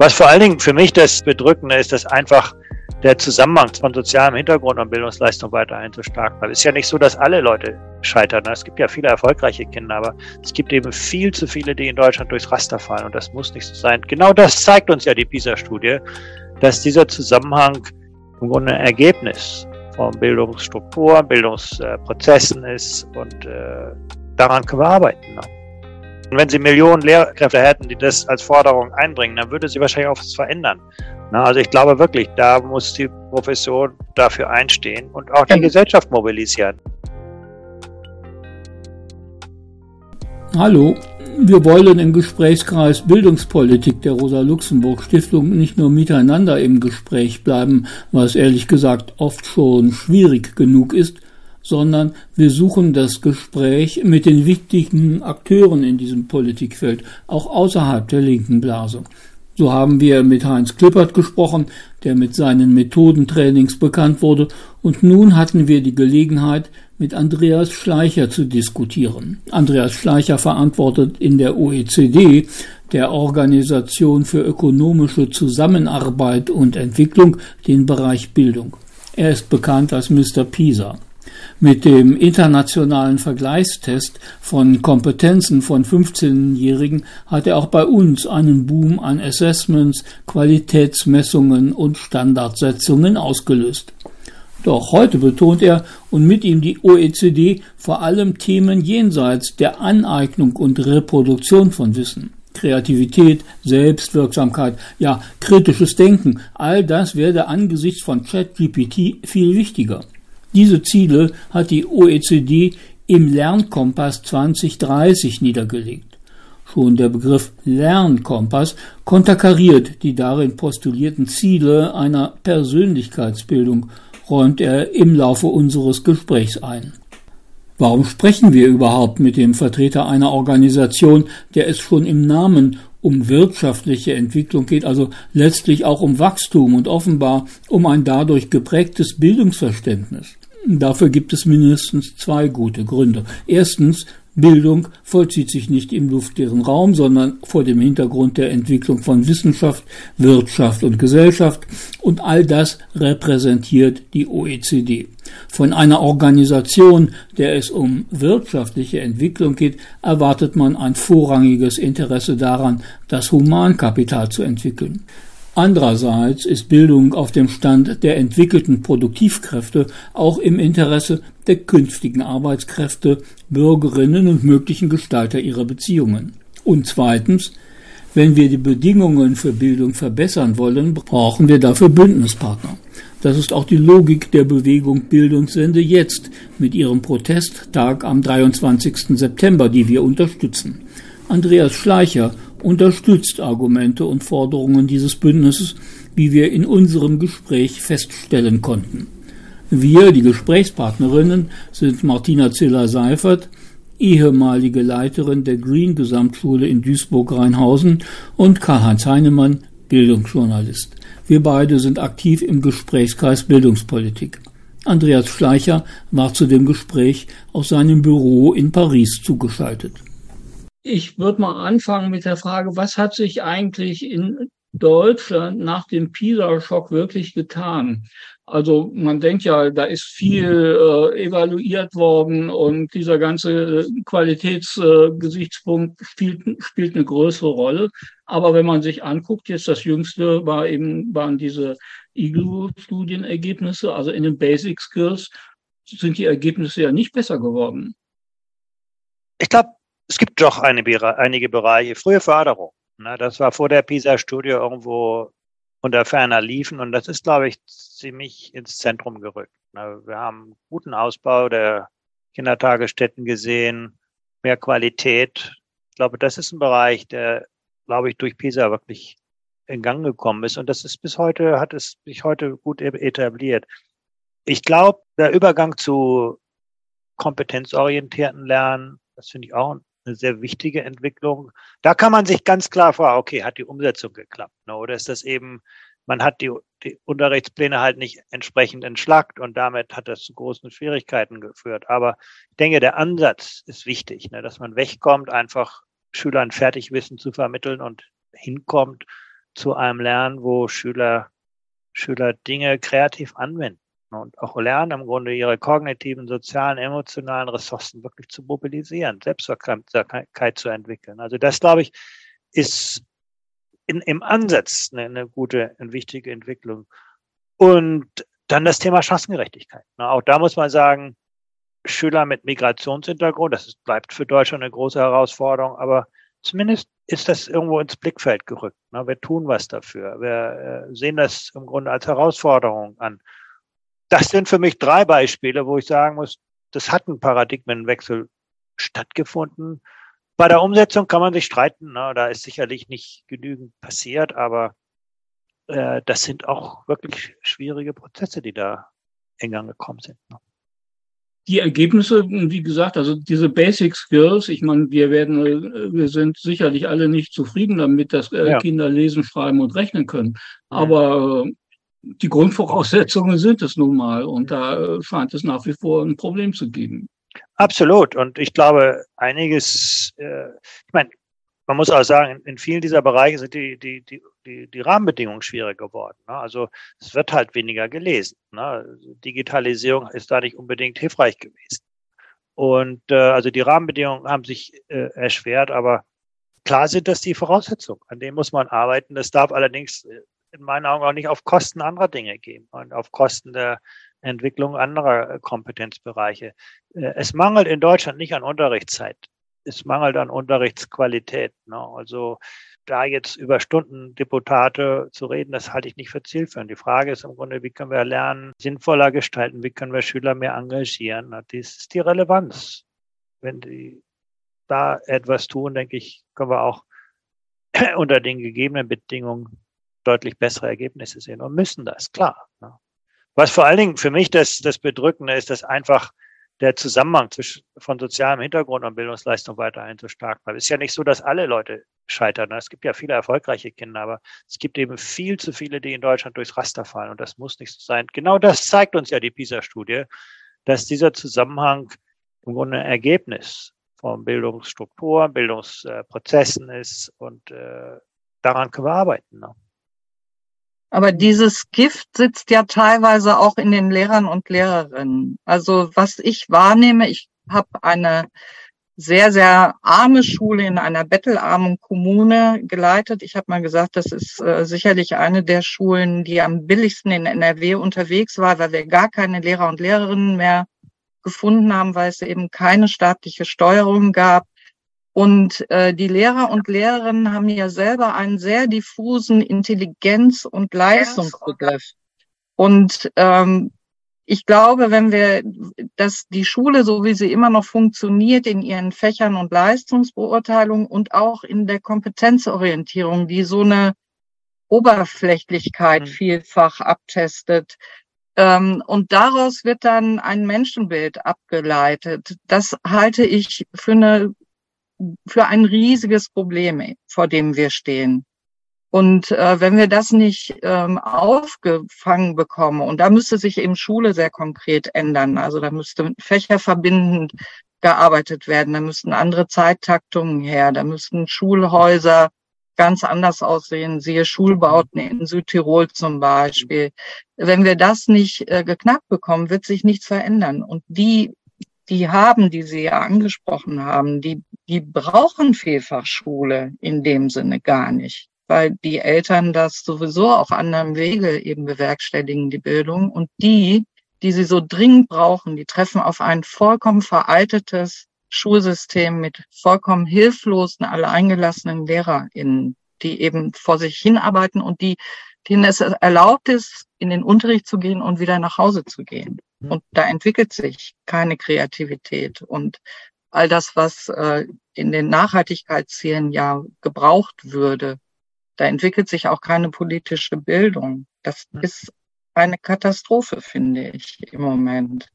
Was vor allen Dingen für mich das Bedrückende ist, dass einfach der Zusammenhang von sozialem Hintergrund und Bildungsleistung weiterhin so stark bleibt. Es ist ja nicht so, dass alle Leute scheitern. Es gibt ja viele erfolgreiche Kinder, aber es gibt eben viel zu viele, die in Deutschland durchs Raster fallen und das muss nicht so sein. Genau das zeigt uns ja die PISA-Studie, dass dieser Zusammenhang im Grunde ein Ergebnis von Bildungsstrukturen, Bildungsprozessen ist und äh, daran können wir arbeiten. Und wenn Sie Millionen Lehrkräfte hätten, die das als Forderung einbringen, dann würde sie wahrscheinlich auch was verändern. Na, also ich glaube wirklich, da muss die Profession dafür einstehen und auch die Gesellschaft mobilisieren. Hallo, wir wollen im Gesprächskreis Bildungspolitik der Rosa-Luxemburg-Stiftung nicht nur miteinander im Gespräch bleiben, was ehrlich gesagt oft schon schwierig genug ist, sondern wir suchen das Gespräch mit den wichtigen Akteuren in diesem Politikfeld, auch außerhalb der linken Blase. So haben wir mit Heinz Klippert gesprochen, der mit seinen Methodentrainings bekannt wurde, und nun hatten wir die Gelegenheit, mit Andreas Schleicher zu diskutieren. Andreas Schleicher verantwortet in der OECD, der Organisation für ökonomische Zusammenarbeit und Entwicklung, den Bereich Bildung. Er ist bekannt als Mr. Pisa. Mit dem internationalen Vergleichstest von Kompetenzen von 15-Jährigen hat er auch bei uns einen Boom an Assessments, Qualitätsmessungen und Standardsetzungen ausgelöst. Doch heute betont er und mit ihm die OECD vor allem Themen jenseits der Aneignung und Reproduktion von Wissen. Kreativität, Selbstwirksamkeit, ja, kritisches Denken, all das werde angesichts von ChatGPT viel wichtiger. Diese Ziele hat die OECD im Lernkompass 2030 niedergelegt. Schon der Begriff Lernkompass konterkariert die darin postulierten Ziele einer Persönlichkeitsbildung, räumt er im Laufe unseres Gesprächs ein. Warum sprechen wir überhaupt mit dem Vertreter einer Organisation, der es schon im Namen um wirtschaftliche Entwicklung geht, also letztlich auch um Wachstum und offenbar um ein dadurch geprägtes Bildungsverständnis? Dafür gibt es mindestens zwei gute Gründe. Erstens, Bildung vollzieht sich nicht im luftleeren Raum, sondern vor dem Hintergrund der Entwicklung von Wissenschaft, Wirtschaft und Gesellschaft und all das repräsentiert die OECD. Von einer Organisation, der es um wirtschaftliche Entwicklung geht, erwartet man ein vorrangiges Interesse daran, das Humankapital zu entwickeln. Andererseits ist Bildung auf dem Stand der entwickelten Produktivkräfte auch im Interesse der künftigen Arbeitskräfte, Bürgerinnen und möglichen Gestalter ihrer Beziehungen. Und zweitens, wenn wir die Bedingungen für Bildung verbessern wollen, brauchen wir dafür Bündnispartner. Das ist auch die Logik der Bewegung Bildungswende jetzt mit ihrem Protesttag am 23. September, die wir unterstützen. Andreas Schleicher unterstützt Argumente und Forderungen dieses Bündnisses, wie wir in unserem Gespräch feststellen konnten. Wir, die Gesprächspartnerinnen, sind Martina Ziller-Seifert, ehemalige Leiterin der Green Gesamtschule in Duisburg-Rheinhausen und Karl-Heinz Heinemann, Bildungsjournalist. Wir beide sind aktiv im Gesprächskreis Bildungspolitik. Andreas Schleicher war zu dem Gespräch aus seinem Büro in Paris zugeschaltet. Ich würde mal anfangen mit der Frage, was hat sich eigentlich in Deutschland nach dem PISA-Schock wirklich getan? Also man denkt ja, da ist viel äh, evaluiert worden und dieser ganze äh, Qualitätsgesichtspunkt äh, spielt, spielt eine größere Rolle. Aber wenn man sich anguckt, jetzt das jüngste war eben, waren diese IGLU-Studienergebnisse, also in den Basic Skills sind die Ergebnisse ja nicht besser geworden. Ich glaube, es gibt doch eine, einige Bereiche. Frühe Förderung. Ne, das war vor der PISA-Studie irgendwo unter ferner liefen und das ist, glaube ich, ziemlich ins Zentrum gerückt. Ne, wir haben guten Ausbau der Kindertagesstätten gesehen, mehr Qualität. Ich glaube, das ist ein Bereich, der, glaube ich, durch PISA wirklich in Gang gekommen ist. Und das ist bis heute, hat es sich heute gut etabliert. Ich glaube, der Übergang zu kompetenzorientierten Lernen, das finde ich auch eine sehr wichtige Entwicklung. Da kann man sich ganz klar fragen, okay, hat die Umsetzung geklappt? Ne? Oder ist das eben, man hat die, die Unterrichtspläne halt nicht entsprechend entschlackt und damit hat das zu großen Schwierigkeiten geführt. Aber ich denke, der Ansatz ist wichtig, ne? dass man wegkommt, einfach Schülern Fertigwissen zu vermitteln und hinkommt, zu einem Lernen, wo Schüler, Schüler Dinge kreativ anwenden und auch lernen, im Grunde ihre kognitiven, sozialen, emotionalen Ressourcen wirklich zu mobilisieren, Selbstwirksamkeit zu entwickeln. Also das, glaube ich, ist in, im Ansatz eine, eine gute und wichtige Entwicklung. Und dann das Thema Chancengerechtigkeit. Auch da muss man sagen, Schüler mit Migrationshintergrund, das bleibt für Deutschland eine große Herausforderung, aber zumindest ist das irgendwo ins Blickfeld gerückt. Wir tun was dafür. Wir äh, sehen das im Grunde als Herausforderung an. Das sind für mich drei Beispiele, wo ich sagen muss, das hat ein Paradigmenwechsel stattgefunden. Bei der Umsetzung kann man sich streiten. Ne? Da ist sicherlich nicht genügend passiert, aber äh, das sind auch wirklich schwierige Prozesse, die da in Gang gekommen sind. Ne? Die Ergebnisse, wie gesagt, also diese Basic Skills, ich meine, wir werden, äh, wir sind sicherlich alle nicht zufrieden damit, dass äh, ja. Kinder lesen, schreiben und rechnen können. Aber äh, die Grundvoraussetzungen sind es nun mal und da scheint es nach wie vor ein Problem zu geben. Absolut. Und ich glaube, einiges, äh, ich meine, man muss auch sagen, in, vielen dieser Bereiche sind die, die, die, die, die Rahmenbedingungen schwieriger geworden. Ne? Also es wird halt weniger gelesen. Ne? Digitalisierung ist da nicht unbedingt hilfreich gewesen. Und äh, also die Rahmenbedingungen haben sich äh, erschwert, aber klar sind das die Voraussetzungen. An denen muss man arbeiten. Das darf allerdings äh, in meinen Augen auch nicht auf Kosten anderer Dinge gehen und auf Kosten der Entwicklung anderer äh, Kompetenzbereiche. Äh, es mangelt in Deutschland nicht an Unterrichtszeit. Es mangelt an Unterrichtsqualität. Ne? Also da jetzt über Stunden Deputate zu reden, das halte ich nicht für zielführend. Die Frage ist im Grunde, wie können wir Lernen sinnvoller gestalten? Wie können wir Schüler mehr engagieren? Das ist die Relevanz. Wenn die da etwas tun, denke ich, können wir auch unter den gegebenen Bedingungen deutlich bessere Ergebnisse sehen und müssen das, klar. Ne? Was vor allen Dingen für mich das, das Bedrückende ist, dass einfach der Zusammenhang zwischen, von sozialem Hintergrund und Bildungsleistung weiterhin so stark bleibt. Es ist ja nicht so, dass alle Leute scheitern. Es gibt ja viele erfolgreiche Kinder, aber es gibt eben viel zu viele, die in Deutschland durchs Raster fallen. Und das muss nicht so sein. Genau das zeigt uns ja die PISA-Studie, dass dieser Zusammenhang im Grunde ein Ergebnis von Bildungsstrukturen, Bildungsprozessen ist. Und äh, daran können wir arbeiten. Ne? Aber dieses Gift sitzt ja teilweise auch in den Lehrern und Lehrerinnen. Also was ich wahrnehme, ich habe eine sehr, sehr arme Schule in einer bettelarmen Kommune geleitet. Ich habe mal gesagt, das ist äh, sicherlich eine der Schulen, die am billigsten in NRW unterwegs war, weil wir gar keine Lehrer und Lehrerinnen mehr gefunden haben, weil es eben keine staatliche Steuerung gab. Und äh, die Lehrer und Lehrerinnen haben ja selber einen sehr diffusen Intelligenz- und Leistungsbegriff. Und ähm, ich glaube, wenn wir, dass die Schule, so wie sie immer noch funktioniert, in ihren Fächern und Leistungsbeurteilung und auch in der Kompetenzorientierung, die so eine Oberflächlichkeit mhm. vielfach abtestet, ähm, und daraus wird dann ein Menschenbild abgeleitet. Das halte ich für eine für ein riesiges Problem, vor dem wir stehen. Und äh, wenn wir das nicht ähm, aufgefangen bekommen, und da müsste sich eben Schule sehr konkret ändern, also da müsste fächerverbindend gearbeitet werden, da müssten andere Zeittaktungen her, da müssten Schulhäuser ganz anders aussehen, siehe Schulbauten in Südtirol zum Beispiel. Wenn wir das nicht äh, geknackt bekommen, wird sich nichts verändern. Und die die haben, die Sie ja angesprochen haben, die, die brauchen Vielfachschule in dem Sinne gar nicht, weil die Eltern das sowieso auf anderem Wege eben bewerkstelligen, die Bildung. Und die, die sie so dringend brauchen, die treffen auf ein vollkommen veraltetes Schulsystem mit vollkommen hilflosen, alleingelassenen LehrerInnen, die eben vor sich hinarbeiten und die, denen es erlaubt ist, in den Unterricht zu gehen und wieder nach Hause zu gehen. Mhm. Und da entwickelt sich keine Kreativität. Und all das, was äh, in den Nachhaltigkeitszielen ja gebraucht würde, da entwickelt sich auch keine politische Bildung. Das mhm. ist eine Katastrophe, finde ich im Moment.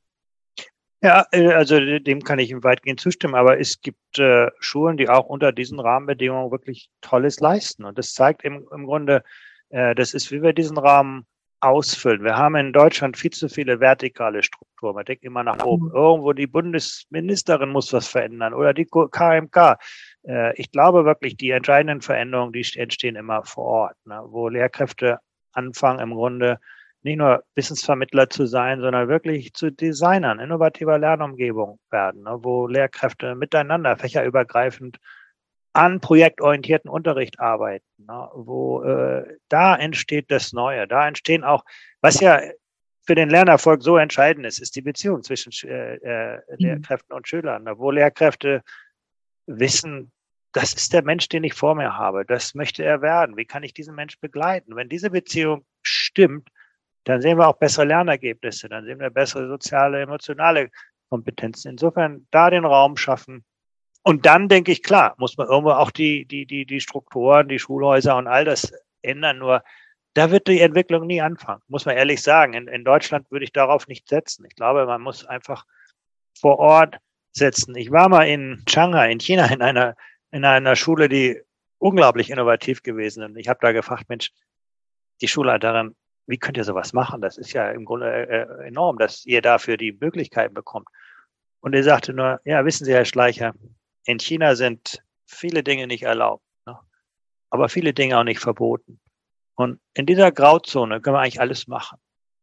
Ja, äh, also dem kann ich weitgehend zustimmen, aber es gibt äh, Schulen, die auch unter diesen Rahmenbedingungen wirklich Tolles leisten. Und das zeigt im, im Grunde, äh, das ist, wie wir diesen Rahmen ausfüllen. Wir haben in Deutschland viel zu viele vertikale Strukturen. Man denkt immer nach oben. Irgendwo die Bundesministerin muss was verändern oder die KMK. Äh, ich glaube wirklich, die entscheidenden Veränderungen, die entstehen immer vor Ort, ne, wo Lehrkräfte anfangen, im Grunde nicht nur Wissensvermittler zu sein, sondern wirklich zu Designern innovativer Lernumgebung werden, ne, wo Lehrkräfte miteinander fächerübergreifend an projektorientierten Unterricht arbeiten, ne, wo äh, da entsteht das Neue, da entstehen auch, was ja für den Lernerfolg so entscheidend ist, ist die Beziehung zwischen äh, äh, mhm. Lehrkräften und Schülern, ne, wo Lehrkräfte wissen, das ist der Mensch, den ich vor mir habe, das möchte er werden, wie kann ich diesen Mensch begleiten? Wenn diese Beziehung stimmt, dann sehen wir auch bessere Lernergebnisse, dann sehen wir bessere soziale, emotionale Kompetenzen. Insofern da den Raum schaffen. Und dann denke ich, klar, muss man irgendwo auch die, die, die, die Strukturen, die Schulhäuser und all das ändern. Nur da wird die Entwicklung nie anfangen, muss man ehrlich sagen. In, in Deutschland würde ich darauf nicht setzen. Ich glaube, man muss einfach vor Ort setzen. Ich war mal in Shanghai, in China, in einer, in einer Schule, die unglaublich innovativ gewesen ist. Und ich habe da gefragt, Mensch, die Schulleiterin, wie könnt ihr sowas machen? Das ist ja im Grunde äh, enorm, dass ihr dafür die Möglichkeiten bekommt. Und er sagte nur, ja, wissen Sie, Herr Schleicher, in China sind viele Dinge nicht erlaubt, ne? aber viele Dinge auch nicht verboten. Und in dieser Grauzone können wir eigentlich alles machen.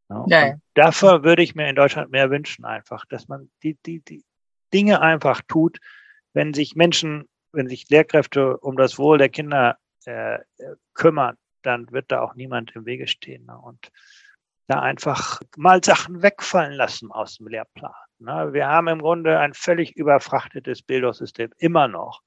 Ne? Ja. Dafür würde ich mir in Deutschland mehr wünschen, einfach, dass man die, die, die Dinge einfach tut, wenn sich Menschen, wenn sich Lehrkräfte um das Wohl der Kinder äh, kümmern, dann wird da auch niemand im Wege stehen. Ne? Und da einfach mal Sachen wegfallen lassen aus dem Lehrplan. Ne? Wir haben im Grunde ein völlig überfrachtetes Bildungssystem immer noch.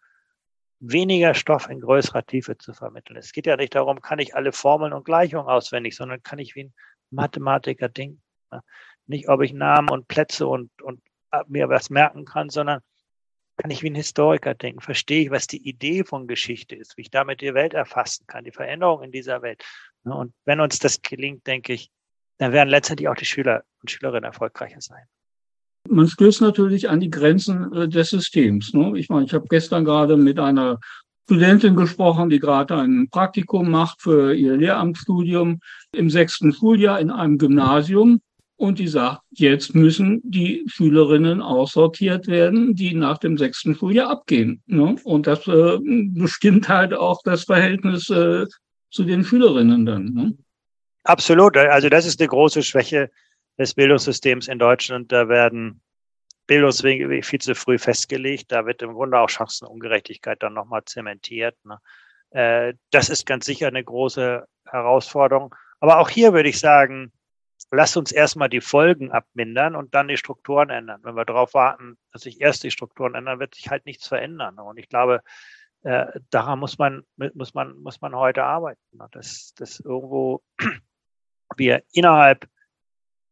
Weniger Stoff in größerer Tiefe zu vermitteln. Es geht ja nicht darum, kann ich alle Formeln und Gleichungen auswendig, sondern kann ich wie ein Mathematiker denken. Ne? Nicht, ob ich Namen und Plätze und, und mir was merken kann, sondern kann ich wie ein Historiker denken, verstehe ich, was die Idee von Geschichte ist, wie ich damit die Welt erfassen kann, die Veränderung in dieser Welt. Ne, und wenn uns das gelingt, denke ich, dann werden letztendlich auch die Schüler und Schülerinnen erfolgreicher sein. Man stößt natürlich an die Grenzen äh, des Systems. Ne? Ich meine, ich habe gestern gerade mit einer Studentin gesprochen, die gerade ein Praktikum macht für ihr Lehramtsstudium im sechsten Schuljahr in einem Gymnasium. Und die sagt, jetzt müssen die Schülerinnen aussortiert werden, die nach dem sechsten Schuljahr abgehen. Ne? Und das äh, bestimmt halt auch das Verhältnis äh, zu den Schülerinnen dann. Ne? Absolut. Also das ist eine große Schwäche des Bildungssystems in Deutschland. Da werden Bildungswege viel zu früh festgelegt. Da wird im Grunde auch Chancenungerechtigkeit dann nochmal zementiert. Ne? Äh, das ist ganz sicher eine große Herausforderung. Aber auch hier würde ich sagen, lasst uns erstmal die Folgen abmindern und dann die Strukturen ändern. Wenn wir darauf warten, dass sich erst die Strukturen ändern, wird sich halt nichts verändern. Und ich glaube, äh, daran muss man, muss man, muss man heute arbeiten. Dass, dass irgendwo wir innerhalb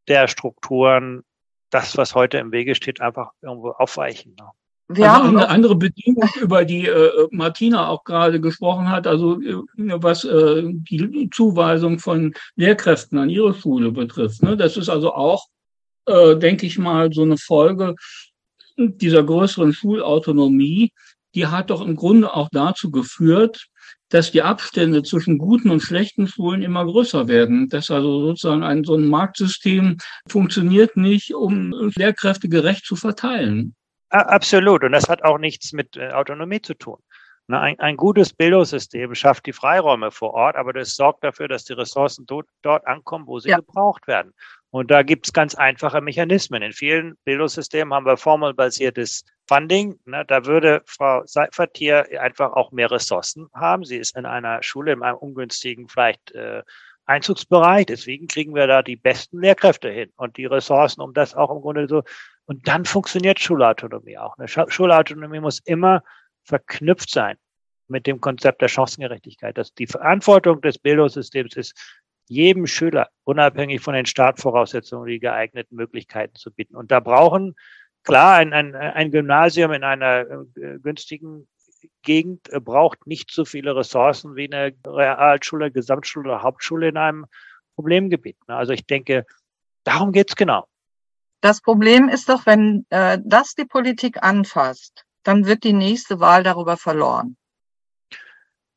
der Strukturen das, was heute im Wege steht, einfach irgendwo aufweichen. Ne? Wir also haben eine andere Bedingung, über die äh, Martina auch gerade gesprochen hat, also äh, was äh, die Zuweisung von Lehrkräften an ihre Schule betrifft. Ne? Das ist also auch, äh, denke ich mal, so eine Folge dieser größeren Schulautonomie. Die hat doch im Grunde auch dazu geführt, dass die Abstände zwischen guten und schlechten Schulen immer größer werden. Dass also sozusagen ein so ein Marktsystem funktioniert nicht, um Lehrkräfte gerecht zu verteilen. Absolut. Und das hat auch nichts mit äh, Autonomie zu tun. Ein, ein, gutes Bildungssystem schafft die Freiräume vor Ort, aber das sorgt dafür, dass die Ressourcen dort, dort ankommen, wo sie ja. gebraucht werden. Und da gibt es ganz einfache Mechanismen. In vielen Bildungssystemen haben wir formelbasiertes Funding. Ne, da würde Frau Seifert hier einfach auch mehr Ressourcen haben. Sie ist in einer Schule in einem ungünstigen vielleicht äh, Einzugsbereich. Deswegen kriegen wir da die besten Lehrkräfte hin und die Ressourcen, um das auch im Grunde so und dann funktioniert Schulautonomie auch. Eine Schulautonomie muss immer verknüpft sein mit dem Konzept der Chancengerechtigkeit. Dass die Verantwortung des Bildungssystems ist, jedem Schüler unabhängig von den Startvoraussetzungen die geeigneten Möglichkeiten zu bieten. Und da brauchen klar ein, ein, ein Gymnasium in einer äh, günstigen Gegend äh, braucht nicht so viele Ressourcen wie eine Realschule, Gesamtschule oder Hauptschule in einem Problemgebiet. Also ich denke, darum geht's genau. Das Problem ist doch, wenn äh, das die Politik anfasst, dann wird die nächste Wahl darüber verloren.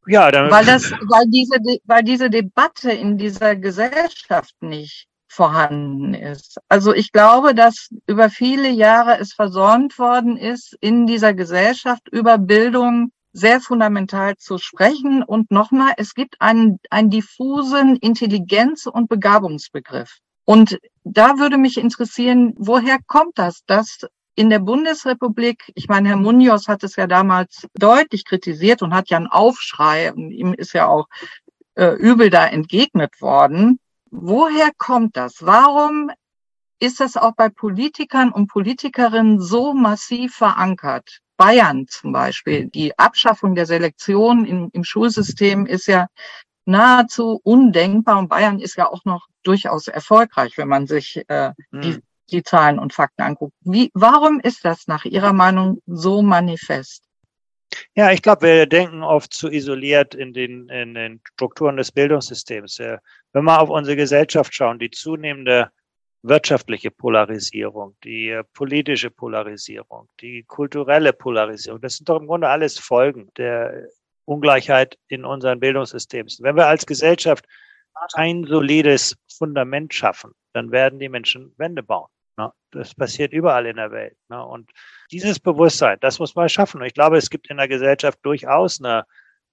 Ja, dann weil das, weil diese, weil diese Debatte in dieser Gesellschaft nicht vorhanden ist. Also ich glaube, dass über viele Jahre es versäumt worden ist, in dieser Gesellschaft über Bildung sehr fundamental zu sprechen. Und nochmal, es gibt einen, einen diffusen Intelligenz- und Begabungsbegriff. Und da würde mich interessieren, woher kommt das, dass in der Bundesrepublik, ich meine, Herr Munoz hat es ja damals deutlich kritisiert und hat ja einen Aufschrei, und ihm ist ja auch äh, übel da entgegnet worden. Woher kommt das? Warum ist das auch bei Politikern und Politikerinnen so massiv verankert? Bayern zum Beispiel, die Abschaffung der Selektion im, im Schulsystem ist ja nahezu undenkbar und Bayern ist ja auch noch durchaus erfolgreich, wenn man sich äh, hm. die, die Zahlen und Fakten anguckt. Wie, warum ist das nach Ihrer Meinung so manifest? Ja, ich glaube, wir denken oft zu isoliert in den, in den Strukturen des Bildungssystems. Wenn wir auf unsere Gesellschaft schauen, die zunehmende wirtschaftliche Polarisierung, die äh, politische Polarisierung, die kulturelle Polarisierung. Das sind doch im Grunde alles Folgen der Ungleichheit in unseren Bildungssystems. Wenn wir als Gesellschaft ein solides Fundament schaffen, dann werden die Menschen Wände bauen. Das passiert überall in der Welt. Und dieses Bewusstsein, das muss man schaffen. Und ich glaube, es gibt in der Gesellschaft durchaus eine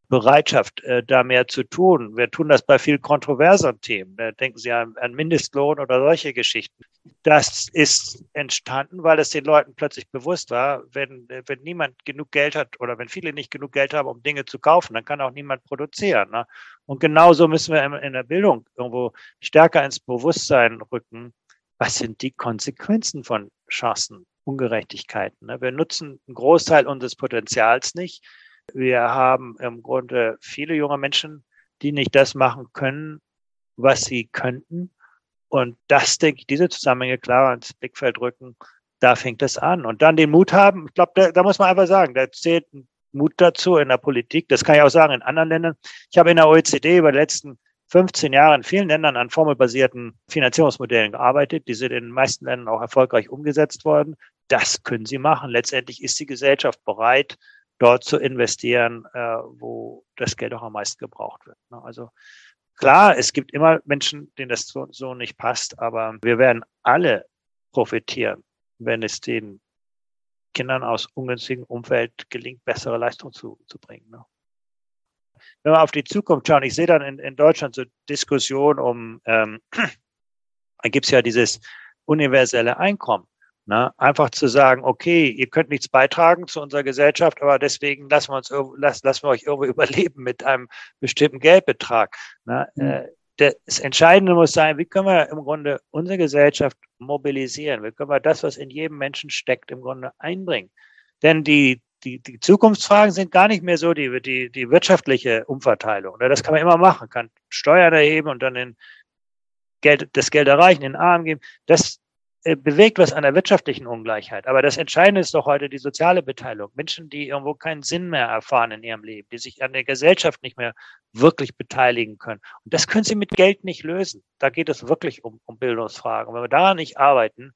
Bereitschaft, äh, da mehr zu tun. Wir tun das bei viel kontroverseren Themen. Da denken Sie an, an Mindestlohn oder solche Geschichten. Das ist entstanden, weil es den Leuten plötzlich bewusst war, wenn, wenn niemand genug Geld hat oder wenn viele nicht genug Geld haben, um Dinge zu kaufen, dann kann auch niemand produzieren. Ne? Und genauso müssen wir in der Bildung irgendwo stärker ins Bewusstsein rücken. Was sind die Konsequenzen von Chancen, Ungerechtigkeiten? Ne? Wir nutzen einen Großteil unseres Potenzials nicht wir haben im Grunde viele junge Menschen, die nicht das machen können, was sie könnten. Und das, denke ich, diese Zusammenhänge klar ins Blickfeld rücken, da fängt es an. Und dann den Mut haben, ich glaube, da, da muss man einfach sagen, da zählt Mut dazu in der Politik. Das kann ich auch sagen in anderen Ländern. Ich habe in der OECD über die letzten 15 Jahre in vielen Ländern an formelbasierten Finanzierungsmodellen gearbeitet. Die sind in den meisten Ländern auch erfolgreich umgesetzt worden. Das können sie machen. Letztendlich ist die Gesellschaft bereit, dort zu investieren, äh, wo das Geld auch am meisten gebraucht wird. Ne? Also klar, es gibt immer Menschen, denen das so, so nicht passt, aber wir werden alle profitieren, wenn es den Kindern aus ungünstigem Umfeld gelingt, bessere Leistung zu, zu bringen. Ne? Wenn wir auf die Zukunft schauen, ich sehe dann in, in Deutschland so Diskussion um, ähm, da gibt es ja dieses universelle Einkommen. Ne? Einfach zu sagen, okay, ihr könnt nichts beitragen zu unserer Gesellschaft, aber deswegen lassen wir uns lassen, lassen wir euch irgendwo überleben mit einem bestimmten Geldbetrag. Ne? Mhm. Äh, das Entscheidende muss sein, wie können wir im Grunde unsere Gesellschaft mobilisieren? Wie können wir das, was in jedem Menschen steckt, im Grunde einbringen? Denn die, die, die Zukunftsfragen sind gar nicht mehr so die, die, die wirtschaftliche Umverteilung. Ne? Das kann man immer machen, kann Steuern erheben und dann in Geld, das Geld erreichen, den Arm geben. Das, äh, bewegt was an der wirtschaftlichen Ungleichheit. Aber das Entscheidende ist doch heute die soziale Beteiligung. Menschen, die irgendwo keinen Sinn mehr erfahren in ihrem Leben, die sich an der Gesellschaft nicht mehr wirklich beteiligen können. Und das können sie mit Geld nicht lösen. Da geht es wirklich um, um Bildungsfragen. Und wenn wir daran nicht arbeiten,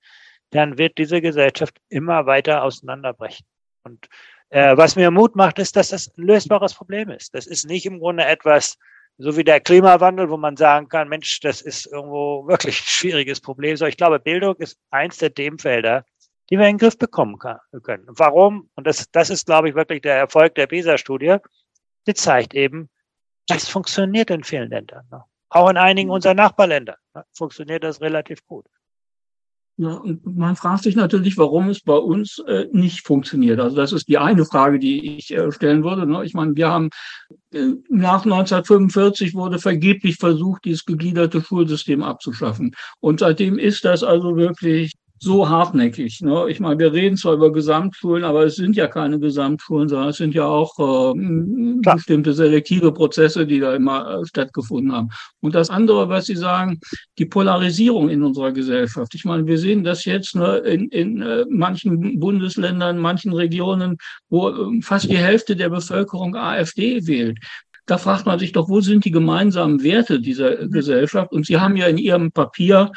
dann wird diese Gesellschaft immer weiter auseinanderbrechen. Und äh, was mir Mut macht, ist, dass das ein lösbares Problem ist. Das ist nicht im Grunde etwas, so wie der Klimawandel, wo man sagen kann, Mensch, das ist irgendwo wirklich ein schwieriges Problem. So, ich glaube, Bildung ist eins der Themenfelder, die wir in den Griff bekommen können. Warum? Und das, das ist, glaube ich, wirklich der Erfolg der PISA-Studie. Die zeigt eben, das funktioniert in vielen Ländern. Ne? Auch in einigen unserer Nachbarländer ne? funktioniert das relativ gut. Ja, und man fragt sich natürlich, warum es bei uns äh, nicht funktioniert. Also das ist die eine Frage, die ich äh, stellen würde. Ne? Ich meine, wir haben äh, nach 1945 wurde vergeblich versucht, dieses gegliederte Schulsystem abzuschaffen. Und seitdem ist das also wirklich so hartnäckig. Ne? Ich meine, wir reden zwar über Gesamtschulen, aber es sind ja keine Gesamtschulen, sondern es sind ja auch äh, bestimmte selektive Prozesse, die da immer äh, stattgefunden haben. Und das andere, was Sie sagen, die Polarisierung in unserer Gesellschaft. Ich meine, wir sehen das jetzt ne, in, in äh, manchen Bundesländern, manchen Regionen, wo äh, fast die Hälfte der Bevölkerung AfD wählt. Da fragt man sich doch, wo sind die gemeinsamen Werte dieser Gesellschaft? Und Sie haben ja in Ihrem Papier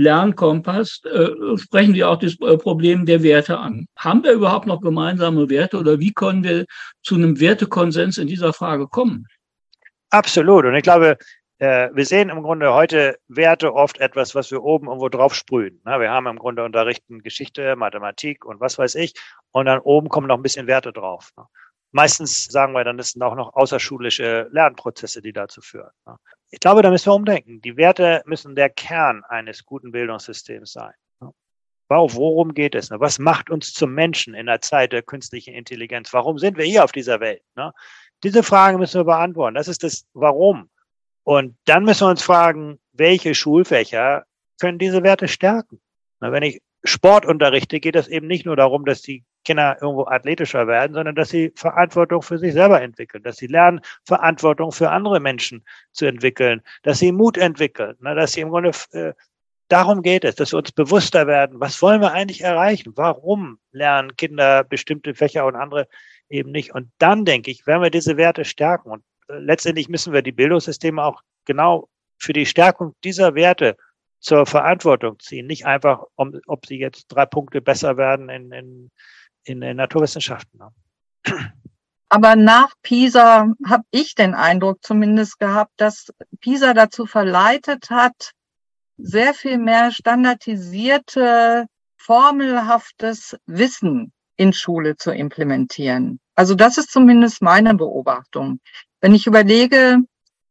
Lernkompass äh, sprechen Sie auch das äh, Problem der Werte an. Haben wir überhaupt noch gemeinsame Werte oder wie können wir zu einem Wertekonsens in dieser Frage kommen? Absolut. Und ich glaube, äh, wir sehen im Grunde heute Werte oft etwas, was wir oben irgendwo drauf sprühen. Wir haben im Grunde unterrichten Geschichte, Mathematik und was weiß ich. Und dann oben kommen noch ein bisschen Werte drauf. Ne? Meistens sagen wir dann, das sind auch noch außerschulische Lernprozesse, die dazu führen. Ne? Ich glaube, da müssen wir umdenken. Die Werte müssen der Kern eines guten Bildungssystems sein. Ne? Worum geht es? Was macht uns zum Menschen in der Zeit der künstlichen Intelligenz? Warum sind wir hier auf dieser Welt? Diese Fragen müssen wir beantworten. Das ist das Warum. Und dann müssen wir uns fragen, welche Schulfächer können diese Werte stärken? Wenn ich Sport unterrichte, geht es eben nicht nur darum, dass die Kinder irgendwo athletischer werden, sondern dass sie Verantwortung für sich selber entwickeln, dass sie lernen, Verantwortung für andere Menschen zu entwickeln, dass sie Mut entwickeln, na, dass sie im Grunde, äh, darum geht es, dass wir uns bewusster werden, was wollen wir eigentlich erreichen? Warum lernen Kinder bestimmte Fächer und andere eben nicht? Und dann denke ich, werden wir diese Werte stärken und letztendlich müssen wir die Bildungssysteme auch genau für die Stärkung dieser Werte zur Verantwortung ziehen. Nicht einfach, um, ob sie jetzt drei Punkte besser werden in, in, in den Naturwissenschaften. Ne? Aber nach Pisa habe ich den Eindruck zumindest gehabt, dass Pisa dazu verleitet hat, sehr viel mehr standardisierte, formelhaftes Wissen in Schule zu implementieren. Also das ist zumindest meine Beobachtung. Wenn ich überlege,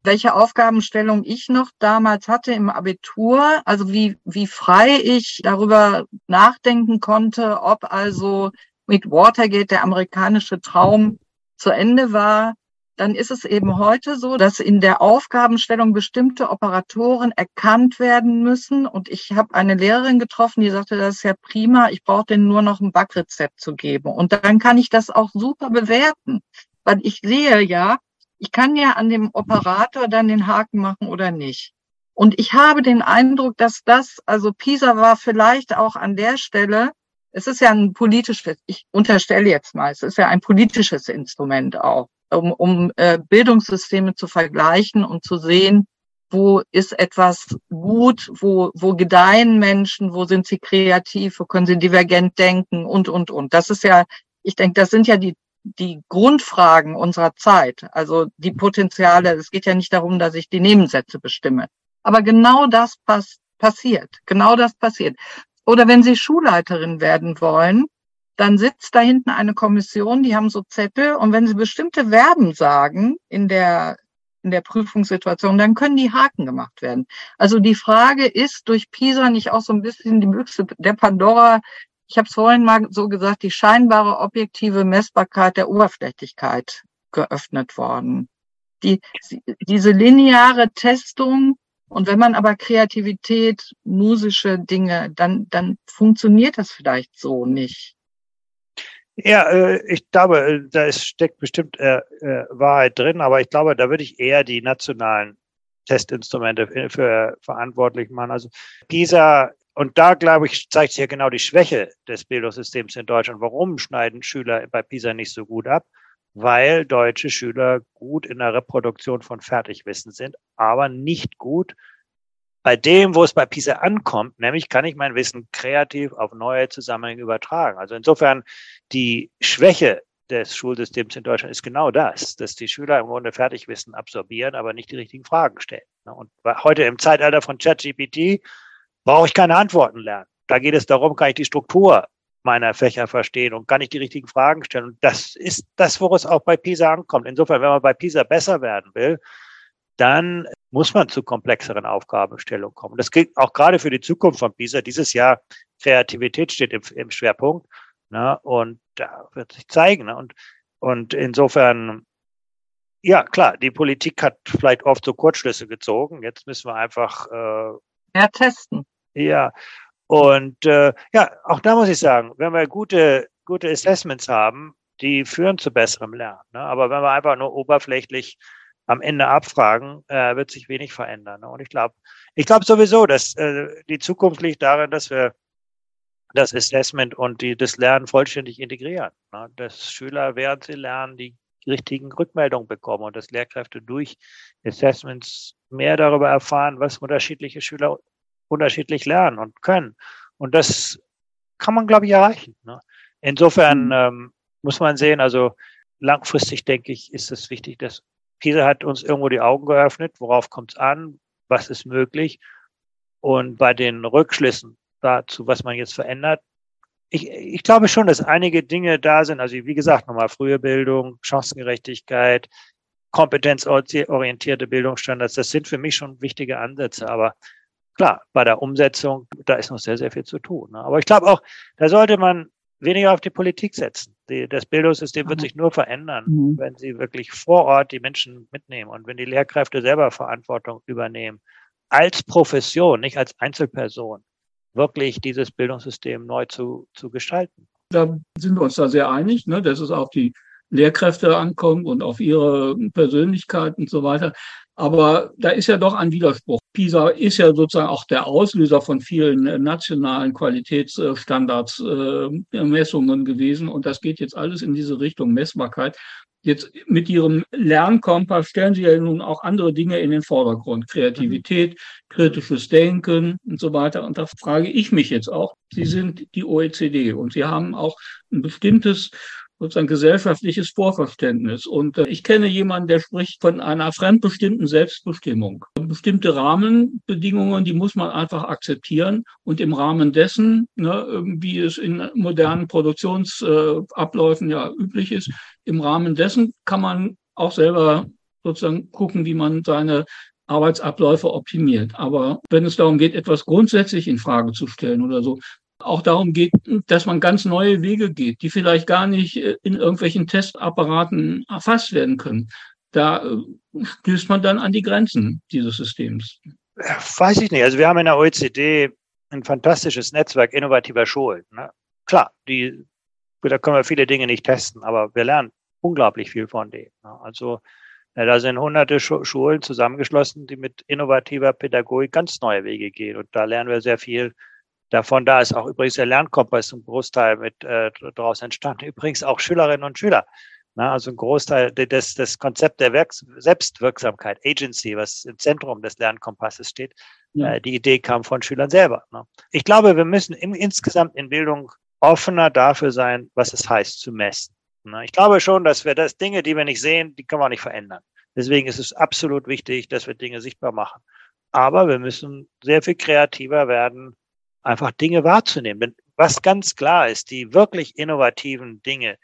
welche Aufgabenstellung ich noch damals hatte im Abitur, also wie, wie frei ich darüber nachdenken konnte, ob also mit Watergate der amerikanische Traum zu Ende war, dann ist es eben heute so, dass in der Aufgabenstellung bestimmte Operatoren erkannt werden müssen. Und ich habe eine Lehrerin getroffen, die sagte, das ist ja prima, ich brauche denen nur noch ein Backrezept zu geben. Und dann kann ich das auch super bewerten, weil ich sehe ja, ich kann ja an dem Operator dann den Haken machen oder nicht. Und ich habe den Eindruck, dass das, also PISA war vielleicht auch an der Stelle, es ist ja ein politisches, ich unterstelle jetzt mal, es ist ja ein politisches Instrument auch, um, um äh, Bildungssysteme zu vergleichen und zu sehen, wo ist etwas gut, wo, wo gedeihen Menschen, wo sind sie kreativ, wo können sie divergent denken und, und, und. Das ist ja, ich denke, das sind ja die die Grundfragen unserer Zeit, also die Potenziale. Es geht ja nicht darum, dass ich die Nebensätze bestimme. Aber genau das pass passiert. Genau das passiert. Oder wenn Sie Schulleiterin werden wollen, dann sitzt da hinten eine Kommission, die haben so Zettel und wenn sie bestimmte Verben sagen in der in der Prüfungssituation, dann können die Haken gemacht werden. Also die Frage ist durch PISA nicht auch so ein bisschen die Büchse der Pandora ich habe es vorhin mal so gesagt, die scheinbare objektive Messbarkeit der Oberflächlichkeit geöffnet worden. Die, diese lineare Testung und wenn man aber Kreativität, musische Dinge, dann, dann funktioniert das vielleicht so nicht. Ja, äh, ich glaube, äh, da steckt bestimmt äh, Wahrheit drin, aber ich glaube, da würde ich eher die nationalen Testinstrumente für verantwortlich machen. Also PISA und da, glaube ich, zeigt sich ja genau die Schwäche des Bildungssystems in Deutschland. Warum schneiden Schüler bei PISA nicht so gut ab? Weil deutsche Schüler gut in der Reproduktion von Fertigwissen sind, aber nicht gut bei dem, wo es bei PISA ankommt, nämlich kann ich mein Wissen kreativ auf neue Zusammenhänge übertragen. Also insofern die Schwäche des Schulsystems in Deutschland ist genau das, dass die Schüler im Grunde Fertigwissen absorbieren, aber nicht die richtigen Fragen stellen. Und heute im Zeitalter von ChatGPT brauche ich keine Antworten lernen. Da geht es darum, kann ich die Struktur meiner Fächer verstehen und kann ich die richtigen Fragen stellen. Und das ist das, woraus auch bei PISA ankommt. Insofern, wenn man bei PISA besser werden will, dann muss man zu komplexeren Aufgabenstellungen kommen. Das gilt auch gerade für die Zukunft von PISA. Dieses Jahr Kreativität steht im, im Schwerpunkt. Ne? Und da wird sich zeigen. Ne? Und, und insofern, ja, klar, die Politik hat vielleicht oft so Kurzschlüsse gezogen. Jetzt müssen wir einfach äh, mehr testen. Ja, und äh, ja, auch da muss ich sagen, wenn wir gute, gute Assessments haben, die führen zu besserem Lernen. Ne? Aber wenn wir einfach nur oberflächlich am Ende abfragen, äh, wird sich wenig verändern. Ne? Und ich glaube, ich glaube sowieso, dass äh, die Zukunft liegt darin, dass wir das Assessment und die, das Lernen vollständig integrieren. Ne? Dass Schüler, während sie lernen, die richtigen Rückmeldungen bekommen und dass Lehrkräfte durch Assessments mehr darüber erfahren, was unterschiedliche Schüler unterschiedlich lernen und können. Und das kann man, glaube ich, erreichen. Ne? Insofern mhm. ähm, muss man sehen, also langfristig denke ich, ist es wichtig, dass PISA hat uns irgendwo die Augen geöffnet, worauf kommt es an, was ist möglich. Und bei den Rückschlüssen dazu, was man jetzt verändert, ich, ich glaube schon, dass einige Dinge da sind. Also wie gesagt, nochmal frühe Bildung, Chancengerechtigkeit, kompetenzorientierte Bildungsstandards, das sind für mich schon wichtige Ansätze. Aber klar, bei der Umsetzung, da ist noch sehr, sehr viel zu tun. Ne? Aber ich glaube auch, da sollte man weniger auf die Politik setzen. Die, das Bildungssystem wird sich nur verändern, mhm. wenn sie wirklich vor Ort die Menschen mitnehmen und wenn die Lehrkräfte selber Verantwortung übernehmen. Als Profession, nicht als Einzelperson, wirklich dieses Bildungssystem neu zu, zu gestalten. Da sind wir uns da sehr einig, ne, dass es auf die Lehrkräfte ankommt und auf ihre Persönlichkeit und so weiter. Aber da ist ja doch ein Widerspruch. PISA ist ja sozusagen auch der Auslöser von vielen äh, nationalen Qualitätsstandards, äh, Messungen gewesen. Und das geht jetzt alles in diese Richtung Messbarkeit. Jetzt mit Ihrem Lernkompass stellen Sie ja nun auch andere Dinge in den Vordergrund. Kreativität, kritisches Denken und so weiter. Und da frage ich mich jetzt auch, Sie sind die OECD und Sie haben auch ein bestimmtes sozusagen gesellschaftliches Vorverständnis. Und äh, ich kenne jemanden, der spricht von einer fremdbestimmten Selbstbestimmung. Bestimmte Rahmenbedingungen, die muss man einfach akzeptieren. Und im Rahmen dessen, ne, wie es in modernen Produktionsabläufen äh, ja üblich ist, im Rahmen dessen kann man auch selber sozusagen gucken, wie man seine Arbeitsabläufe optimiert. Aber wenn es darum geht, etwas grundsätzlich in Frage zu stellen oder so, auch darum geht, dass man ganz neue Wege geht, die vielleicht gar nicht äh, in irgendwelchen Testapparaten erfasst werden können. Da äh, stößt man dann an die Grenzen dieses Systems. Weiß ich nicht. Also wir haben in der OECD ein fantastisches Netzwerk innovativer Schulen. Ne? Klar, die, da können wir viele Dinge nicht testen, aber wir lernen unglaublich viel von denen. Ne? Also ja, da sind hunderte Schulen zusammengeschlossen, die mit innovativer Pädagogik ganz neue Wege gehen. Und da lernen wir sehr viel Davon da ist auch übrigens der Lernkompass zum Großteil mit äh, daraus entstanden. Übrigens auch Schülerinnen und Schüler. Na, also ein Großteil des, des Konzept der Werks Selbstwirksamkeit, Agency, was im Zentrum des Lernkompasses steht, ja. äh, die Idee kam von Schülern selber. Ne? Ich glaube, wir müssen im, insgesamt in Bildung offener dafür sein, was es heißt zu messen. Ne? Ich glaube schon, dass wir das Dinge, die wir nicht sehen, die können wir nicht verändern. Deswegen ist es absolut wichtig, dass wir Dinge sichtbar machen. Aber wir müssen sehr viel kreativer werden, einfach Dinge wahrzunehmen. Was ganz klar ist, die wirklich innovativen Dinge,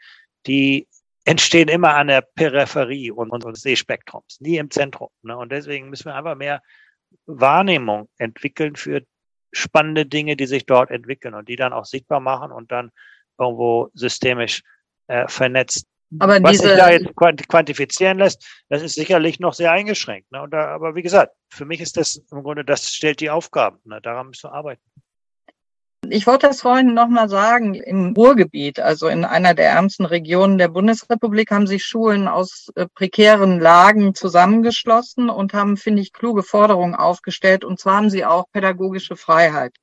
die entstehen immer an der Peripherie unseres Sehspektrums, nie im Zentrum. Ne? Und deswegen müssen wir einfach mehr Wahrnehmung entwickeln für spannende Dinge, die sich dort entwickeln und die dann auch sichtbar machen und dann irgendwo systemisch äh, vernetzt. Aber Was diese, sich da jetzt quantifizieren lässt, das ist sicherlich noch sehr eingeschränkt. Ne? Da, aber wie gesagt, für mich ist das im Grunde, das stellt die Aufgaben. Ne? Daran müssen wir arbeiten. Ich wollte das vorhin nochmal sagen, im Ruhrgebiet, also in einer der ärmsten Regionen der Bundesrepublik, haben sich Schulen aus äh, prekären Lagen zusammengeschlossen und haben, finde ich, kluge Forderungen aufgestellt. Und zwar haben sie auch pädagogische Freiheit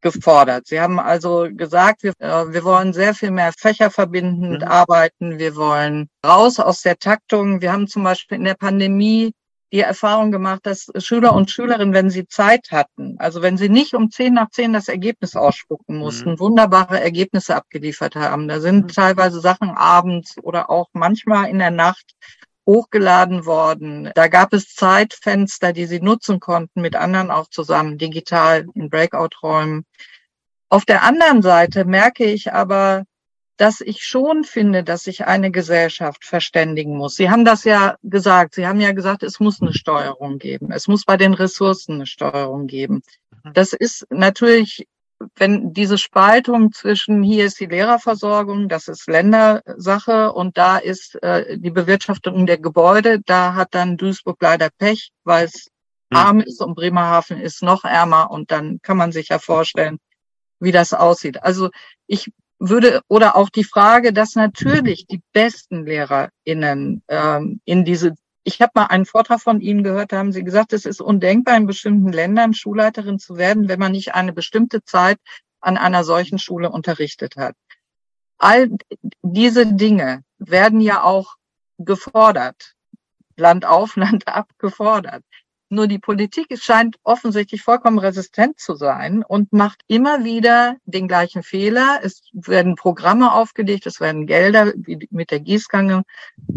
gefordert. Sie haben also gesagt, wir, äh, wir wollen sehr viel mehr fächerverbindend mhm. arbeiten. Wir wollen raus aus der Taktung. Wir haben zum Beispiel in der Pandemie die Erfahrung gemacht, dass Schüler und Schülerinnen, wenn sie Zeit hatten, also wenn sie nicht um zehn nach zehn das Ergebnis ausspucken mhm. mussten, mhm. wunderbare Ergebnisse abgeliefert haben. Da sind mhm. teilweise Sachen abends oder auch manchmal in der Nacht hochgeladen worden. Da gab es Zeitfenster, die sie nutzen konnten, mit anderen auch zusammen, digital in Breakout-Räumen. Auf der anderen Seite merke ich aber, dass ich schon finde, dass sich eine Gesellschaft verständigen muss. Sie haben das ja gesagt. Sie haben ja gesagt, es muss eine Steuerung geben. Es muss bei den Ressourcen eine Steuerung geben. Mhm. Das ist natürlich, wenn diese Spaltung zwischen hier ist die Lehrerversorgung, das ist Ländersache und da ist äh, die Bewirtschaftung der Gebäude, da hat dann Duisburg leider Pech, weil es mhm. arm ist und Bremerhaven ist noch ärmer und dann kann man sich ja vorstellen, wie das aussieht. Also ich würde oder auch die Frage, dass natürlich die besten LehrerInnen ähm, in diese ich habe mal einen Vortrag von Ihnen gehört, da haben Sie gesagt, es ist undenkbar, in bestimmten Ländern Schulleiterin zu werden, wenn man nicht eine bestimmte Zeit an einer solchen Schule unterrichtet hat. All diese Dinge werden ja auch gefordert, Land auf, Land ab gefordert. Nur die Politik scheint offensichtlich vollkommen resistent zu sein und macht immer wieder den gleichen Fehler. Es werden Programme aufgelegt, es werden Gelder mit der Gießkanne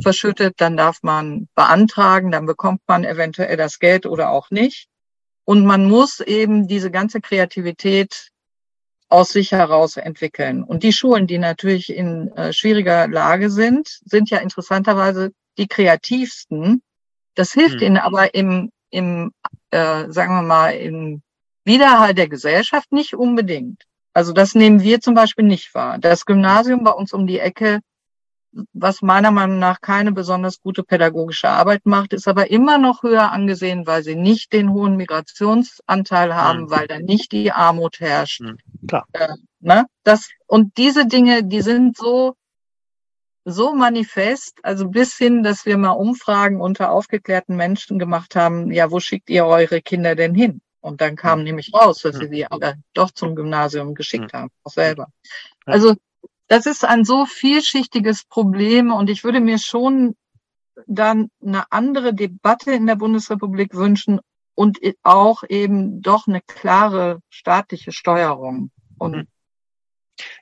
verschüttet, dann darf man beantragen, dann bekommt man eventuell das Geld oder auch nicht. Und man muss eben diese ganze Kreativität aus sich heraus entwickeln. Und die Schulen, die natürlich in äh, schwieriger Lage sind, sind ja interessanterweise die kreativsten. Das hilft hm. ihnen aber im im, äh, sagen wir mal, im Widerhall der Gesellschaft nicht unbedingt. Also das nehmen wir zum Beispiel nicht wahr. Das Gymnasium bei uns um die Ecke, was meiner Meinung nach keine besonders gute pädagogische Arbeit macht, ist aber immer noch höher angesehen, weil sie nicht den hohen Migrationsanteil haben, mhm. weil da nicht die Armut herrscht. Mhm. Klar. Äh, ne? das, und diese Dinge, die sind so so manifest, also bis hin, dass wir mal Umfragen unter aufgeklärten Menschen gemacht haben, ja, wo schickt ihr eure Kinder denn hin? Und dann kam ja. nämlich raus, dass ja. sie sie alle doch zum Gymnasium geschickt ja. haben, auch selber. Also das ist ein so vielschichtiges Problem und ich würde mir schon dann eine andere Debatte in der Bundesrepublik wünschen und auch eben doch eine klare staatliche Steuerung. Und.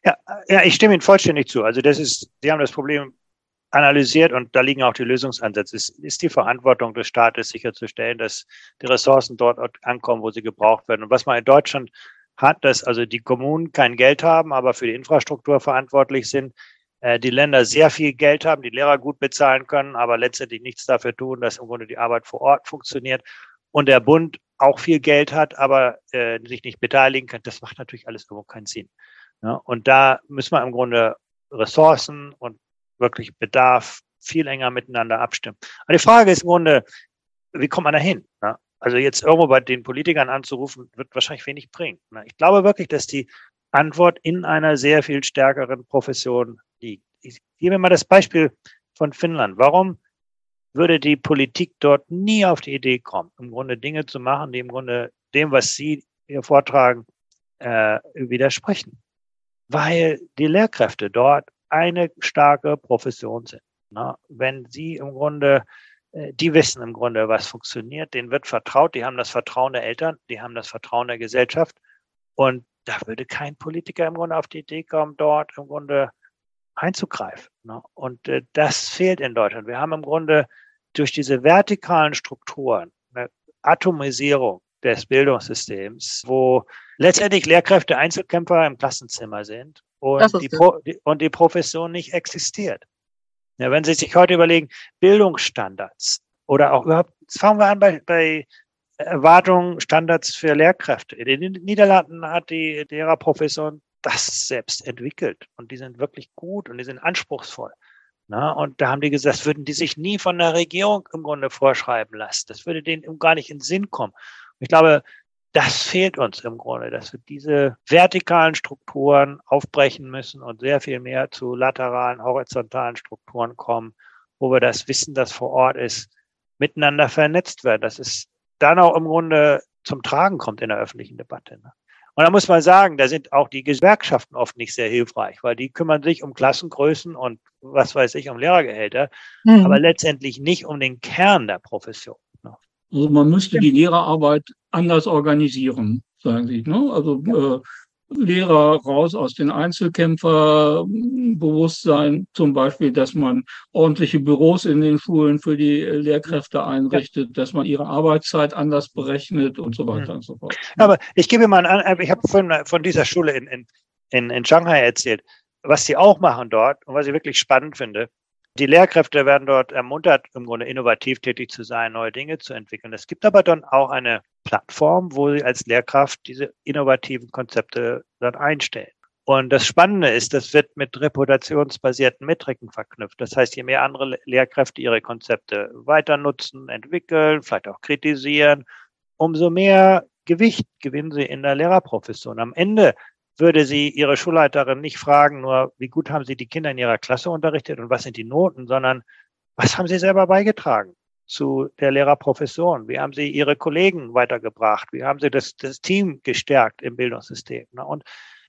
Ja, ja, ich stimme Ihnen vollständig zu. Also das ist, Sie haben das Problem analysiert und da liegen auch die Lösungsansätze. Es ist die Verantwortung des Staates sicherzustellen, dass die Ressourcen dort ankommen, wo sie gebraucht werden. Und was man in Deutschland hat, dass also die Kommunen kein Geld haben, aber für die Infrastruktur verantwortlich sind, äh, die Länder sehr viel Geld haben, die Lehrer gut bezahlen können, aber letztendlich nichts dafür tun, dass im Grunde die Arbeit vor Ort funktioniert und der Bund auch viel Geld hat, aber äh, sich nicht beteiligen kann. Das macht natürlich alles irgendwo keinen Sinn. Ja, und da müssen wir im Grunde Ressourcen und wirklich Bedarf viel enger miteinander abstimmen. Aber die Frage ist im Grunde, wie kommt man da hin? Ja, also jetzt irgendwo bei den Politikern anzurufen, wird wahrscheinlich wenig bringen. Ich glaube wirklich, dass die Antwort in einer sehr viel stärkeren Profession liegt. Ich gebe mal das Beispiel von Finnland. Warum würde die Politik dort nie auf die Idee kommen, im Grunde Dinge zu machen, die im Grunde dem, was Sie hier vortragen, äh, widersprechen? Weil die Lehrkräfte dort eine starke Profession sind. Ne? Wenn sie im Grunde, äh, die wissen im Grunde, was funktioniert, denen wird vertraut, die haben das Vertrauen der Eltern, die haben das Vertrauen der Gesellschaft und da würde kein Politiker im Grunde auf die Idee kommen, dort im Grunde einzugreifen. Ne? Und äh, das fehlt in Deutschland. Wir haben im Grunde durch diese vertikalen Strukturen eine Atomisierung des Bildungssystems, wo letztendlich Lehrkräfte Einzelkämpfer im Klassenzimmer sind und die, Pro, die, und die Profession nicht existiert. Ja, wenn Sie sich heute überlegen, Bildungsstandards oder auch überhaupt, jetzt fangen wir an bei, bei Erwartungen, Standards für Lehrkräfte. In den Niederlanden hat die Lehrerprofession das selbst entwickelt und die sind wirklich gut und die sind anspruchsvoll. Na, und da haben die gesagt, das würden die sich nie von der Regierung im Grunde vorschreiben lassen. Das würde denen gar nicht in den Sinn kommen. Ich glaube, das fehlt uns im Grunde, dass wir diese vertikalen Strukturen aufbrechen müssen und sehr viel mehr zu lateralen, horizontalen Strukturen kommen, wo wir das Wissen, das vor Ort ist, miteinander vernetzt werden. dass es dann auch im Grunde zum Tragen kommt in der öffentlichen Debatte. Ne? Und da muss man sagen, da sind auch die Gewerkschaften oft nicht sehr hilfreich, weil die kümmern sich um Klassengrößen und was weiß ich, um Lehrergehälter, mhm. aber letztendlich nicht um den Kern der Profession. Also man müsste die Lehrerarbeit anders organisieren, sagen Sie. Ne? Also äh, Lehrer raus aus den Einzelkämpferbewusstsein, zum Beispiel, dass man ordentliche Büros in den Schulen für die Lehrkräfte einrichtet, dass man ihre Arbeitszeit anders berechnet und so weiter mhm. und so fort. Aber ich gebe mal an, ich habe von, von dieser Schule in, in, in Shanghai erzählt, was sie auch machen dort und was ich wirklich spannend finde. Die Lehrkräfte werden dort ermuntert, im Grunde innovativ tätig zu sein, neue Dinge zu entwickeln. Es gibt aber dann auch eine Plattform, wo sie als Lehrkraft diese innovativen Konzepte dann einstellen. Und das Spannende ist, das wird mit reputationsbasierten Metriken verknüpft. Das heißt, je mehr andere Lehrkräfte ihre Konzepte weiter nutzen, entwickeln, vielleicht auch kritisieren, umso mehr Gewicht gewinnen sie in der Lehrerprofession. Am Ende würde sie ihre Schulleiterin nicht fragen, nur wie gut haben sie die Kinder in ihrer Klasse unterrichtet und was sind die Noten, sondern was haben sie selber beigetragen zu der Lehrerprofession? Wie haben sie ihre Kollegen weitergebracht? Wie haben sie das, das Team gestärkt im Bildungssystem? Ne? Und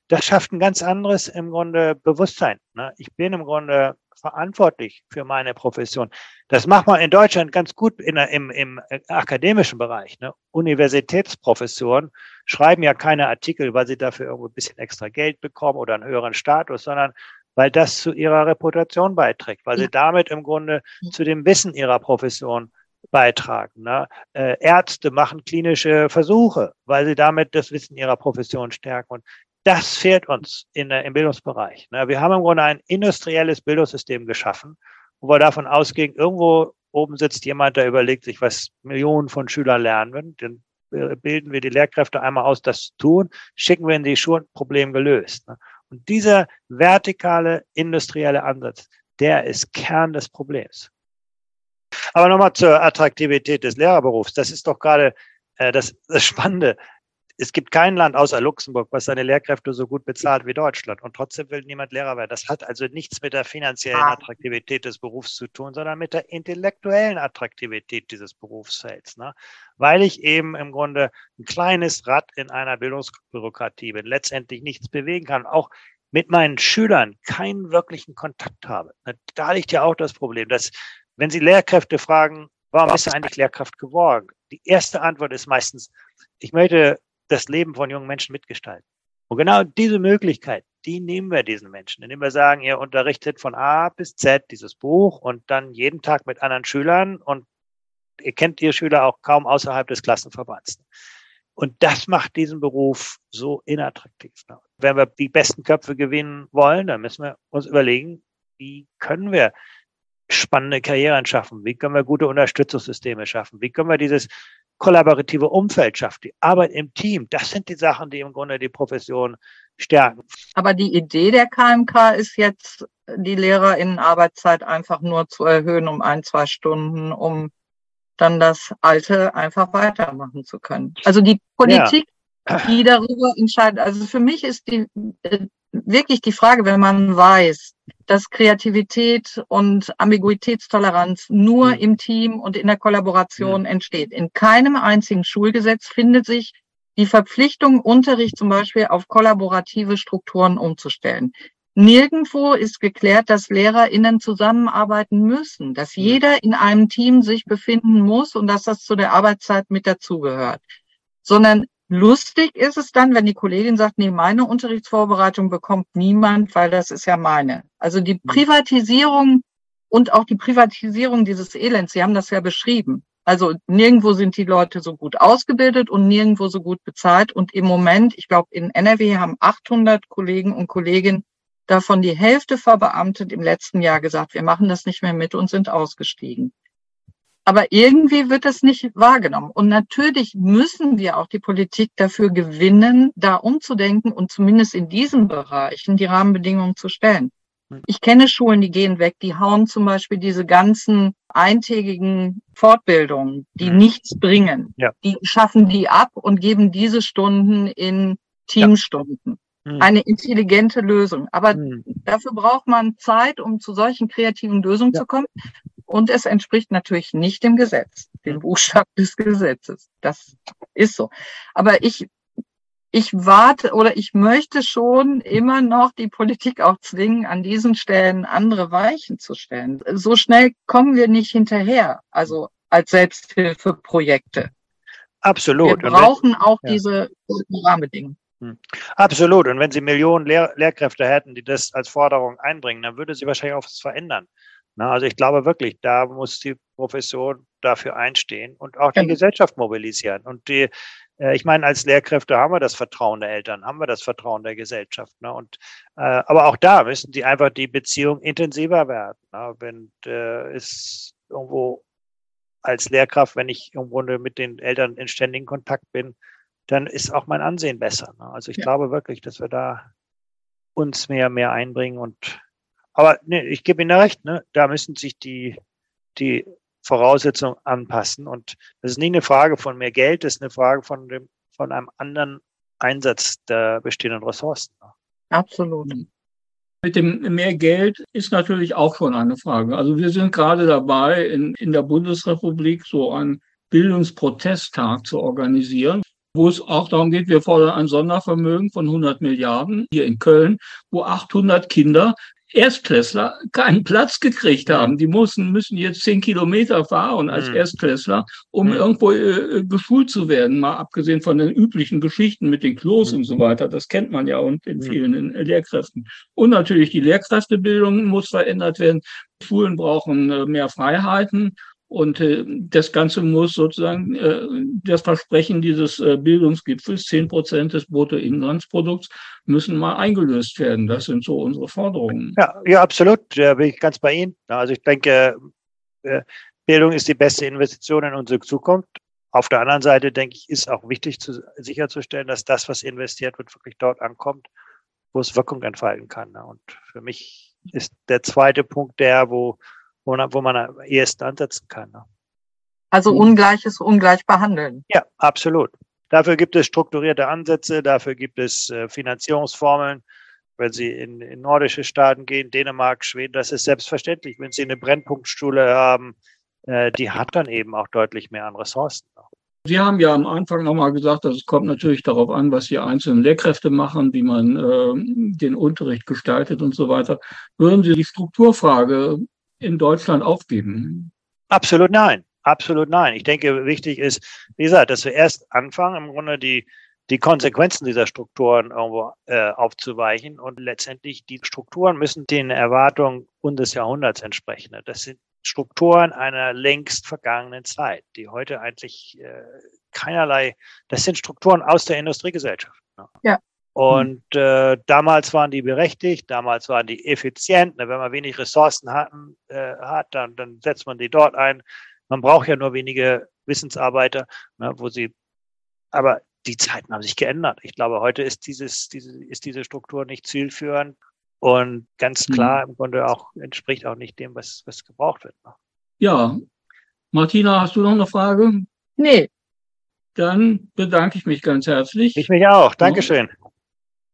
das schafft ein ganz anderes im Grunde Bewusstsein. Ne? Ich bin im Grunde verantwortlich für meine Profession. Das macht man in Deutschland ganz gut in, im, im akademischen Bereich. Ne? Universitätsprofessoren schreiben ja keine Artikel, weil sie dafür irgendwo ein bisschen extra Geld bekommen oder einen höheren Status, sondern weil das zu ihrer Reputation beiträgt, weil sie damit im Grunde zu dem Wissen ihrer Profession beitragen. Ne? Äh, Ärzte machen klinische Versuche, weil sie damit das Wissen ihrer Profession stärken. Und das fehlt uns in im Bildungsbereich. Ne? Wir haben im Grunde ein industrielles Bildungssystem geschaffen, wo wir davon ausgehen, irgendwo oben sitzt jemand, der überlegt sich, was Millionen von Schülern lernen. Dann bilden wir die Lehrkräfte einmal aus, das zu tun, schicken wir in die Schulen, Problem gelöst. Ne? Und dieser vertikale industrielle Ansatz, der ist Kern des Problems. Aber nochmal zur Attraktivität des Lehrerberufs. Das ist doch gerade äh, das, das Spannende. Es gibt kein Land außer Luxemburg, was seine Lehrkräfte so gut bezahlt wie Deutschland. Und trotzdem will niemand Lehrer werden. Das hat also nichts mit der finanziellen ah. Attraktivität des Berufs zu tun, sondern mit der intellektuellen Attraktivität dieses Berufsfelds. Ne? Weil ich eben im Grunde ein kleines Rad in einer Bildungsbürokratie bin, letztendlich nichts bewegen kann. Auch mit meinen Schülern keinen wirklichen Kontakt habe. Da liegt ja auch das Problem, dass wenn Sie Lehrkräfte fragen, warum bist du eigentlich Lehrkraft geworden? Die erste Antwort ist meistens, ich möchte das Leben von jungen Menschen mitgestalten. Und genau diese Möglichkeit, die nehmen wir diesen Menschen, indem wir sagen, ihr unterrichtet von A bis Z dieses Buch und dann jeden Tag mit anderen Schülern und ihr kennt ihr Schüler auch kaum außerhalb des Klassenverbands. Und das macht diesen Beruf so inattraktiv. Wenn wir die besten Köpfe gewinnen wollen, dann müssen wir uns überlegen, wie können wir spannende Karrieren schaffen? Wie können wir gute Unterstützungssysteme schaffen? Wie können wir dieses kollaborative Umfeld schaffen? Die Arbeit im Team, das sind die Sachen, die im Grunde die Profession stärken. Aber die Idee der KMK ist jetzt, die LehrerInnen-Arbeitszeit einfach nur zu erhöhen um ein, zwei Stunden, um dann das Alte einfach weitermachen zu können. Also die Politik, ja. Die darüber entscheidet. Also für mich ist die äh, wirklich die Frage, wenn man weiß, dass Kreativität und Ambiguitätstoleranz nur im Team und in der Kollaboration mhm. entsteht. In keinem einzigen Schulgesetz findet sich die Verpflichtung, Unterricht zum Beispiel auf kollaborative Strukturen umzustellen. Nirgendwo ist geklärt, dass LehrerInnen zusammenarbeiten müssen, dass jeder in einem Team sich befinden muss und dass das zu der Arbeitszeit mit dazugehört. Sondern Lustig ist es dann, wenn die Kollegin sagt, nee, meine Unterrichtsvorbereitung bekommt niemand, weil das ist ja meine. Also die mhm. Privatisierung und auch die Privatisierung dieses Elends, Sie haben das ja beschrieben. Also nirgendwo sind die Leute so gut ausgebildet und nirgendwo so gut bezahlt. Und im Moment, ich glaube, in NRW haben 800 Kollegen und Kolleginnen davon die Hälfte verbeamtet im letzten Jahr gesagt, wir machen das nicht mehr mit und sind ausgestiegen. Aber irgendwie wird das nicht wahrgenommen. Und natürlich müssen wir auch die Politik dafür gewinnen, da umzudenken und zumindest in diesen Bereichen die Rahmenbedingungen zu stellen. Hm. Ich kenne Schulen, die gehen weg, die hauen zum Beispiel diese ganzen eintägigen Fortbildungen, die mhm. nichts bringen. Ja. Die schaffen die ab und geben diese Stunden in Teamstunden. Ja. Mhm. Eine intelligente Lösung. Aber mhm. dafür braucht man Zeit, um zu solchen kreativen Lösungen ja. zu kommen. Und es entspricht natürlich nicht dem Gesetz, dem. Buchstaben des Gesetzes. Das ist so. Aber ich, ich warte oder ich möchte schon immer noch die Politik auch zwingen, an diesen Stellen andere Weichen zu stellen. So schnell kommen wir nicht hinterher, also als Selbsthilfeprojekte. Absolut. Wir brauchen auch ja. diese Rahmenbedingungen. Hm. Absolut. Und wenn Sie Millionen Lehr Lehrkräfte hätten, die das als Forderung einbringen, dann würde sie wahrscheinlich auch was verändern. Also ich glaube wirklich, da muss die Profession dafür einstehen und auch die ja. Gesellschaft mobilisieren. Und die, äh, ich meine, als Lehrkräfte haben wir das Vertrauen der Eltern, haben wir das Vertrauen der Gesellschaft. Ne? Und, äh, aber auch da müssen die einfach die Beziehung intensiver werden. Ne? Wenn äh, es irgendwo als Lehrkraft, wenn ich im Grunde mit den Eltern in ständigen Kontakt bin, dann ist auch mein Ansehen besser. Ne? Also ich ja. glaube wirklich, dass wir da uns mehr, mehr einbringen und aber nee, ich gebe Ihnen recht, ne? da müssen sich die, die Voraussetzungen anpassen. Und das ist nicht eine Frage von mehr Geld, das ist eine Frage von, dem, von einem anderen Einsatz der bestehenden Ressourcen. Absolut. Mit dem mehr Geld ist natürlich auch schon eine Frage. Also wir sind gerade dabei, in, in der Bundesrepublik so einen Bildungsprotesttag zu organisieren wo es auch darum geht, wir fordern ein Sondervermögen von 100 Milliarden hier in Köln, wo 800 Kinder Erstklässler keinen Platz gekriegt haben. Die müssen, müssen jetzt zehn Kilometer fahren als mhm. Erstklässler, um mhm. irgendwo äh, geschult zu werden, mal abgesehen von den üblichen Geschichten mit den Klos mhm. und so weiter. Das kennt man ja und in mhm. vielen äh, Lehrkräften. Und natürlich die Lehrkräftebildung muss verändert werden. Schulen brauchen äh, mehr Freiheiten und äh, das Ganze muss sozusagen äh, das Versprechen dieses äh, Bildungsgipfels, zehn Prozent des Bruttoinlandsprodukts, müssen mal eingelöst werden. Das sind so unsere Forderungen. Ja, ja, absolut. Da bin ich ganz bei Ihnen. Also ich denke, äh, Bildung ist die beste Investition in unsere Zukunft. Auf der anderen Seite denke ich, ist auch wichtig zu, sicherzustellen, dass das, was investiert wird, wirklich dort ankommt, wo es Wirkung entfalten kann. Und für mich ist der zweite Punkt der, wo wo, wo man am ehesten ansetzen kann. Ne? Also Ungleiches ungleich behandeln. Ja, absolut. Dafür gibt es strukturierte Ansätze, dafür gibt es äh, Finanzierungsformeln. Wenn Sie in, in, nordische Staaten gehen, Dänemark, Schweden, das ist selbstverständlich. Wenn Sie eine Brennpunktschule haben, äh, die hat dann eben auch deutlich mehr an Ressourcen. Ne? Sie haben ja am Anfang nochmal gesagt, dass es kommt natürlich darauf an, was die einzelnen Lehrkräfte machen, wie man äh, den Unterricht gestaltet und so weiter. Würden Sie die Strukturfrage in Deutschland aufgeben? Absolut nein. Absolut nein. Ich denke, wichtig ist, wie gesagt, dass wir erst anfangen, im Grunde die, die Konsequenzen dieser Strukturen irgendwo äh, aufzuweichen. Und letztendlich, die Strukturen müssen den Erwartungen unseres Jahrhunderts entsprechen. Das sind Strukturen einer längst vergangenen Zeit, die heute eigentlich äh, keinerlei, das sind Strukturen aus der Industriegesellschaft. Ja. Und äh, damals waren die berechtigt, damals waren die effizient. Ne? Wenn man wenig Ressourcen hatten, äh, hat, dann, dann setzt man die dort ein. Man braucht ja nur wenige Wissensarbeiter, ne, wo sie, aber die Zeiten haben sich geändert. Ich glaube, heute ist dieses, diese, ist diese Struktur nicht zielführend und ganz mhm. klar im Grunde auch entspricht auch nicht dem, was, was gebraucht wird. Ne? Ja. Martina, hast du noch eine Frage? Nee. Dann bedanke ich mich ganz herzlich. Ich mich auch. Dankeschön.